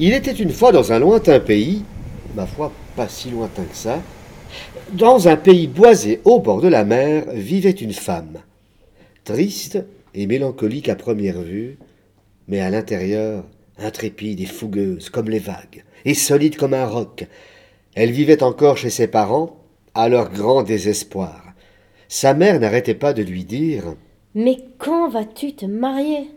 Il était une fois dans un lointain pays, ma foi pas si lointain que ça, dans un pays boisé au bord de la mer vivait une femme, triste et mélancolique à première vue, mais à l'intérieur intrépide et fougueuse comme les vagues, et solide comme un roc. Elle vivait encore chez ses parents, à leur grand désespoir. Sa mère n'arrêtait pas de lui dire Mais quand vas-tu te marier?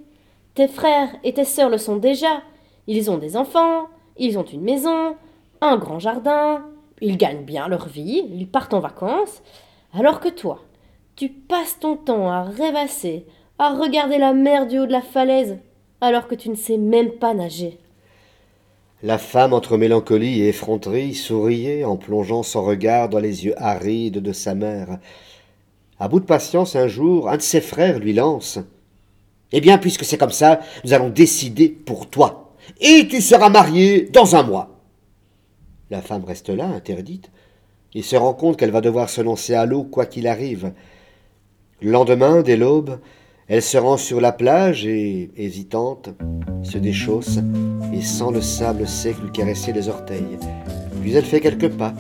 Tes frères et tes sœurs le sont déjà. Ils ont des enfants, ils ont une maison, un grand jardin, ils gagnent bien leur vie, ils partent en vacances. Alors que toi, tu passes ton temps à rêvasser, à regarder la mer du haut de la falaise, alors que tu ne sais même pas nager. La femme, entre mélancolie et effronterie, souriait en plongeant son regard dans les yeux arides de sa mère. À bout de patience, un jour, un de ses frères lui lance Eh bien, puisque c'est comme ça, nous allons décider pour toi. Et tu seras marié dans un mois. La femme reste là, interdite, et se rend compte qu'elle va devoir se lancer à l'eau quoi qu'il arrive. Le lendemain, dès l'aube, elle se rend sur la plage et, hésitante, se déchausse et sent le sable sec lui caresser les orteils. Puis elle fait quelques pas.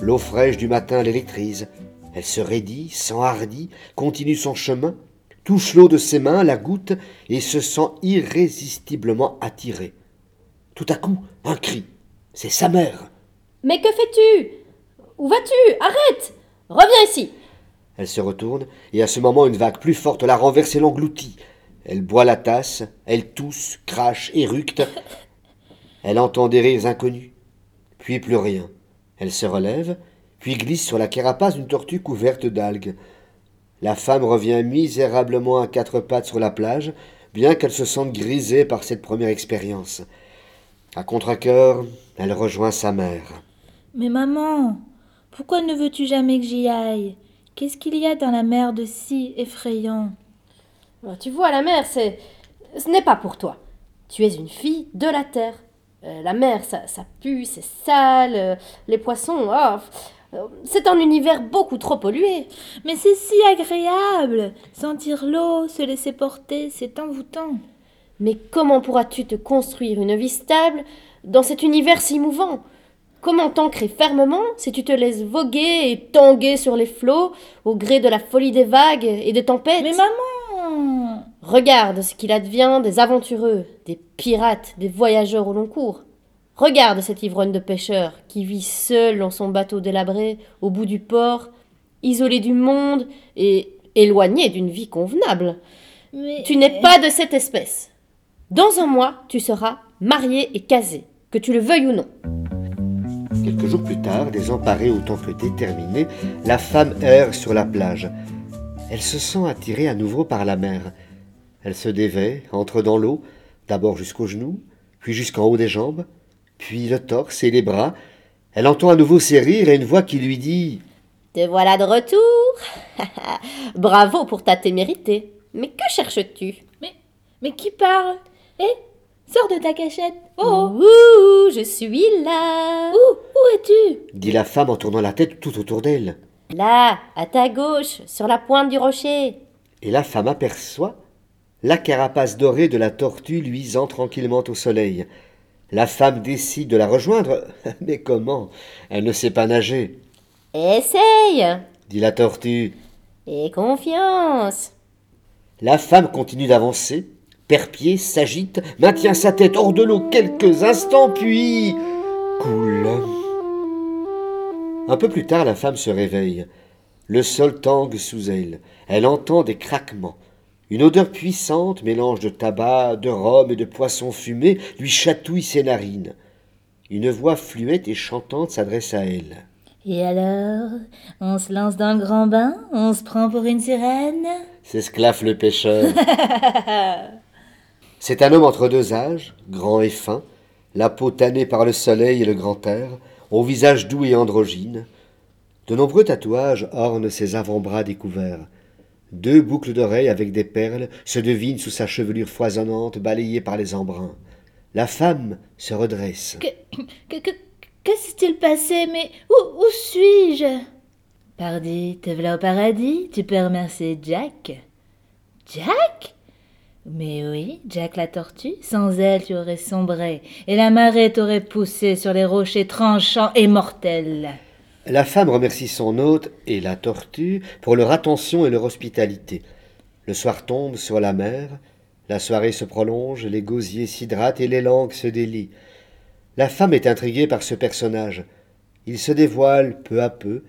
L'eau fraîche du matin l'électrise. Elle se raidit, s'enhardit, continue son chemin, touche l'eau de ses mains, la goûte et se sent irrésistiblement attirée. Tout à coup, un cri. C'est sa mère. Mais que fais-tu? Où vas-tu? Arrête Reviens ici elle se retourne, et à ce moment une vague plus forte la renverse et l'engloutit. Elle boit la tasse, elle tousse, crache, éructe. Elle entend des rires inconnus, puis plus rien. Elle se relève, puis glisse sur la carapace d'une tortue couverte d'algues. La femme revient misérablement à quatre pattes sur la plage, bien qu'elle se sente grisée par cette première expérience. À contre-cœur, elle rejoint sa mère. Mais maman, pourquoi ne veux-tu jamais que j'y aille? Qu'est-ce qu'il y a dans la mer de si effrayant? Oh, Tu vois, la mer, c'est. Ce n'est pas pour toi. Tu es une fille de la terre. Euh, la mer, ça, ça pue, c'est sale. Euh, les poissons, oh, c'est un univers beaucoup trop pollué. Mais c'est si agréable Sentir l'eau, se laisser porter, c'est envoûtant. Mais comment pourras-tu te construire une vie stable dans cet univers si mouvant? Comment t'ancrer fermement si tu te laisses voguer et tanguer sur les flots au gré de la folie des vagues et des tempêtes? Mais maman Regarde ce qu'il advient des aventureux, des pirates, des voyageurs au long cours. Regarde cet ivrogne de pêcheur qui vit seul dans son bateau délabré au bout du port, isolé du monde et éloigné d'une vie convenable. Mais... Tu n'es pas de cette espèce. Dans un mois, tu seras marié et casé, que tu le veuilles ou non. Quelques jours plus tard, désemparée autant que terminée, la femme erre sur la plage. Elle se sent attirée à nouveau par la mer. Elle se dévait, entre dans l'eau, d'abord jusqu'aux genoux, puis jusqu'en haut des jambes, puis le torse et les bras. Elle entend à nouveau ses rires et une voix qui lui dit Te voilà de retour Bravo pour ta témérité. Mais que cherches-tu? Mais mais qui parle? Eh Sors de ta cachette. Oh Ouh, je suis là. Où Où es-tu? dit la femme en tournant la tête tout autour d'elle. Là, à ta gauche, sur la pointe du rocher. Et la femme aperçoit la carapace dorée de la tortue luisant tranquillement au soleil. La femme décide de la rejoindre. Mais comment? Elle ne sait pas nager. Essaye dit la tortue. Et confiance. La femme continue d'avancer, Perpier s'agite, maintient sa tête hors de l'eau quelques instants, puis coule. Un peu plus tard, la femme se réveille. Le sol tangue sous elle. Elle entend des craquements. Une odeur puissante, mélange de tabac, de rhum et de poisson fumé, lui chatouille ses narines. Une voix fluette et chantante s'adresse à elle. Et alors, on se lance dans le grand bain On se prend pour une sirène? S'esclaffe le pêcheur. C'est un homme entre deux âges, grand et fin, la peau tannée par le soleil et le grand air, au visage doux et androgyne. De nombreux tatouages ornent ses avant-bras découverts. Deux boucles d'oreilles avec des perles se devinent sous sa chevelure foisonnante balayée par les embruns. La femme se redresse. Que, que, que s'est-il passé Mais où, où suis-je? Pardi, te voilà au paradis, tu peux remercier Jack. Jack? Mais oui, Jack la tortue, sans elle tu aurais sombré, et la marée t'aurait poussé sur les rochers tranchants et mortels. La femme remercie son hôte et la tortue pour leur attention et leur hospitalité. Le soir tombe sur la mer, la soirée se prolonge, les gosiers s'hydratent et les langues se délient. La femme est intriguée par ce personnage. Il se dévoile peu à peu,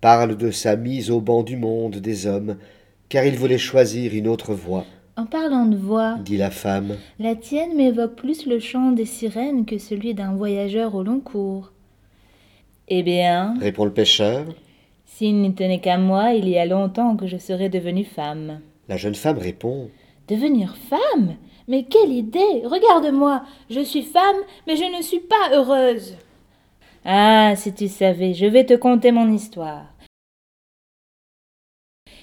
parle de sa mise au banc du monde des hommes, car il voulait choisir une autre voie, En parlant de voix, dit la femme. la tienne m'évoque plus le chant des sirènes que celui d'un voyageur au long cours. Eh bien, Répond le pêcheur. s'il n'y tenait qu'à moi, il y a longtemps que je serais devenue femme. La jeune femme répond. Devenir femme? Mais quelle idée Regarde-moi, je suis femme, mais je ne suis pas heureuse. Ah, si tu savais, je vais te conter mon histoire.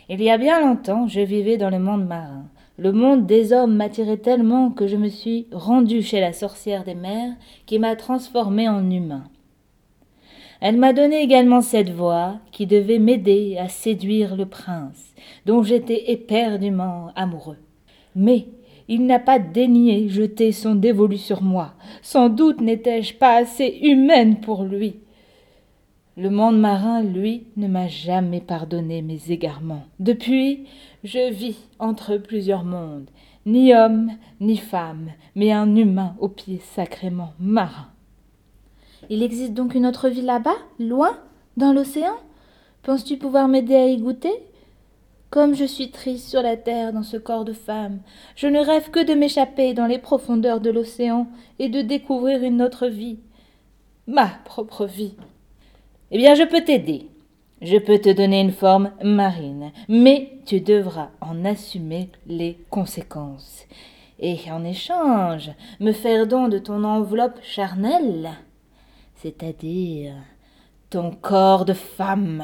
Il y a bien longtemps, je vivais dans le monde marin. Le monde des hommes m'attirait tellement que je me suis rendue chez la sorcière des mers qui m'a transformée en humain. Elle m'a donné également cette voix qui devait m'aider à séduire le prince, dont j'étais éperdument amoureux. Mais il n'a pas daigné jeter son dévolu sur moi. Sans doute n'étais-je pas assez humaine pour lui. Le monde marin, lui, ne m'a jamais pardonné mes égarements. Depuis, je vis entre plusieurs mondes, ni homme, ni femme, mais un humain aux pieds sacrément marins. Il existe donc une autre vie là-bas, loin, dans l'océan? Penses-tu pouvoir m'aider à y goûter? Comme je suis triste sur la terre dans ce corps de femme, je ne rêve que de m'échapper dans les profondeurs de l'océan et de découvrir une autre vie. Ma propre vie. Eh bien, je peux t'aider. Je peux te donner une forme marine, mais tu devras en assumer les conséquences. Et en échange, me faire don de ton enveloppe charnelle, c'est-à-dire ton corps de femme.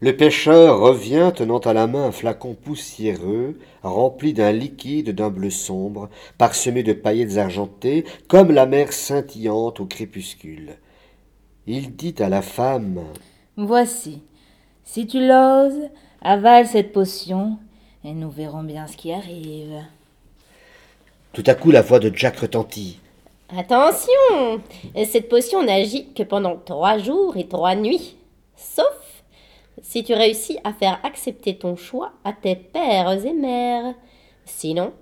Le pêcheur revient tenant à la main un flacon poussiéreux, rempli d'un liquide d'un bleu sombre, parsemé de paillettes argentées, comme la mer scintillante au crépuscule. Il dit à la femme Voici. Si tu l'oses, avale cette potion et nous verrons bien ce qui arrive. Tout à coup, la voix de Jack retentit. Attention Cette potion n'agit que pendant trois jours et trois nuits. Sauf si tu réussis à faire accepter ton choix à tes pères et mères. Sinon,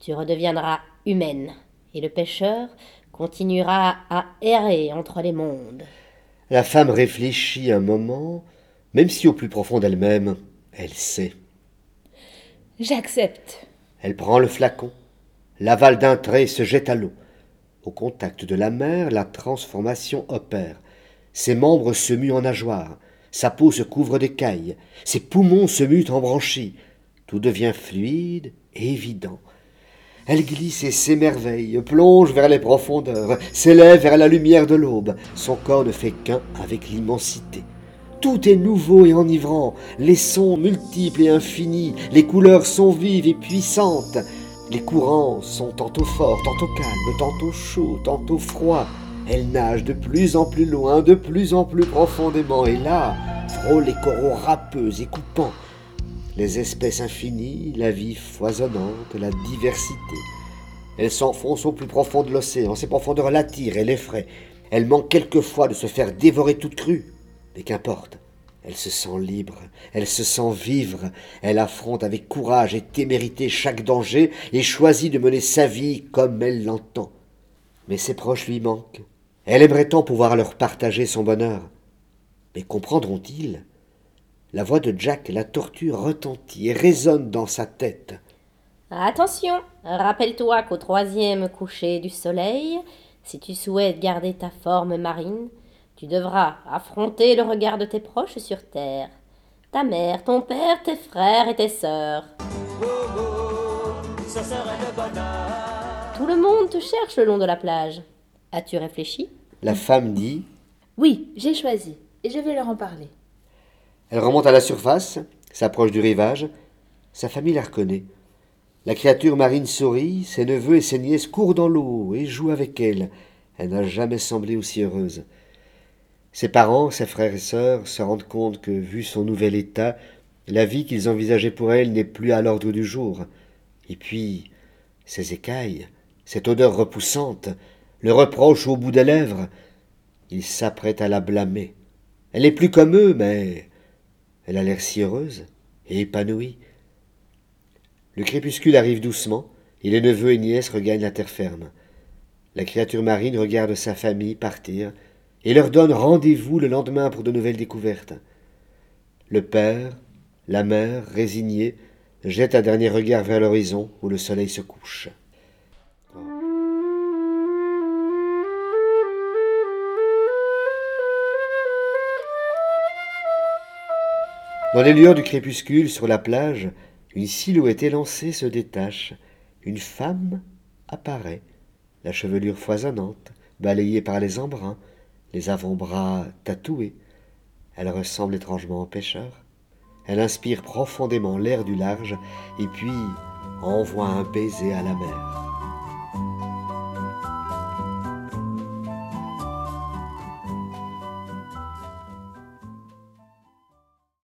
tu redeviendras humaine et le pêcheur continuera à errer entre les mondes. La femme réfléchit un moment, même si au plus profond d'elle-même, elle sait. J'accepte. Elle prend le flacon, l'avale d'un trait et se jette à l'eau. Au contact de la mer, la transformation opère. Ses membres se muent en nageoires, sa peau se couvre d'écailles, ses poumons se muent en branchies. Tout devient fluide et évident. Elle glisse et s'émerveille, plonge vers les profondeurs, s'élève vers la lumière de l'aube. Son corps ne fait qu'un avec l'immensité. Tout est nouveau et enivrant, les sons multiples et infinis, les couleurs sont vives et puissantes. Les courants sont tantôt forts, tantôt calmes, tantôt chauds, tantôt froids. Elle nage de plus en plus loin, de plus en plus profondément, et là frôle les coraux râpeux et coupants. Les espèces infinies, la vie foisonnante, la diversité. Elle s'enfonce au plus profond de l'océan, ses profondeurs l'attirent et l'effraient. Elle manque quelquefois de se faire dévorer toute crue, mais qu'importe. Elle se sent libre, elle se sent vivre, elle affronte avec courage et témérité chaque danger et choisit de mener sa vie comme elle l'entend. Mais ses proches lui manquent. Elle aimerait tant pouvoir leur partager son bonheur. Mais comprendront-ils? La voix de Jack la tortue retentit et résonne dans sa tête. Attention, rappelle-toi qu'au troisième coucher du soleil, si tu souhaites garder ta forme marine, tu devras affronter le regard de tes proches sur terre. Ta mère, ton père, tes frères et tes sœurs. Tout le monde te cherche le long de la plage. As-tu réfléchi? La femme dit. Oui, j'ai choisi, et je vais leur en parler. Elle remonte à la surface, s'approche du rivage. Sa famille la reconnaît. La créature marine sourit, ses neveux et ses nièces courent dans l'eau et jouent avec elle. Elle n'a jamais semblé aussi heureuse. Ses parents, ses frères et sœurs se rendent compte que, vu son nouvel état, la vie qu'ils envisageaient pour elle n'est plus à l'ordre du jour. Et puis, ces écailles, cette odeur repoussante, le reproche au bout des lèvres, ils s'apprêtent à la blâmer. Elle n'est plus comme eux, mais elle a l'air si heureuse et épanouie. Le crépuscule arrive doucement, et les neveux et nièces regagnent la terre ferme. La créature marine regarde sa famille partir et leur donne rendez-vous le lendemain pour de nouvelles découvertes. Le père, la mère, résignés, jettent un dernier regard vers l'horizon où le soleil se couche. Dans les lueurs du crépuscule, sur la plage, une silhouette élancée se détache. Une femme apparaît, la chevelure foisonnante, balayée par les embruns, les avant-bras tatoués. Elle ressemble étrangement au pêcheur. Elle inspire profondément l'air du large et puis envoie un baiser à la mer.